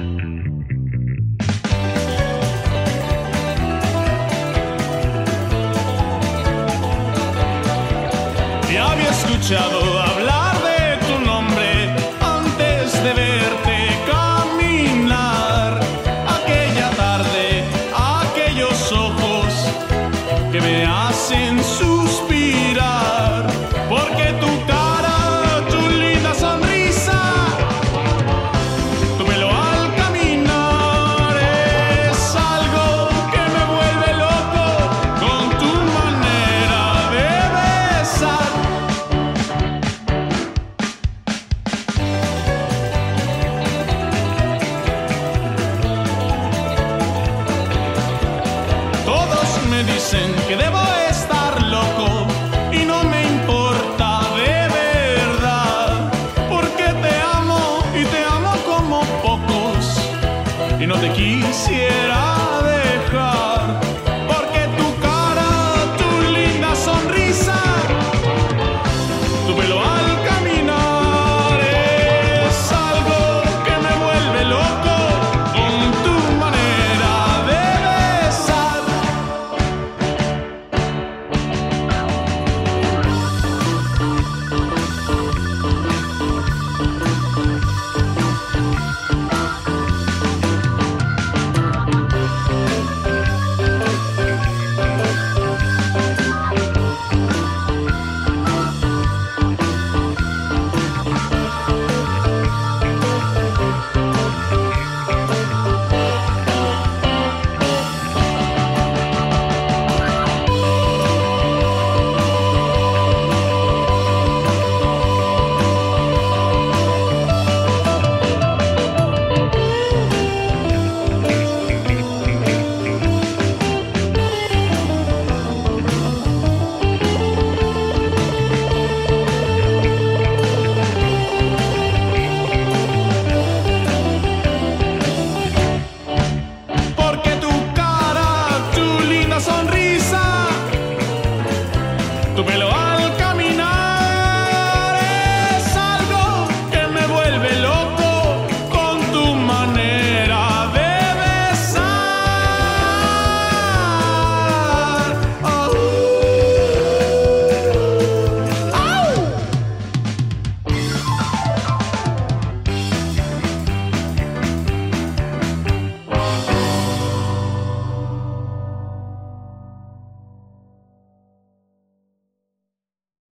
Ya había escuchado hablar de tu nombre antes de verte caminar. Aquella tarde, aquellos ojos que me hacen suspirar. Me dicen que debo estar loco y no me importa de verdad, porque te amo y te amo como pocos y no te quisiera dejar,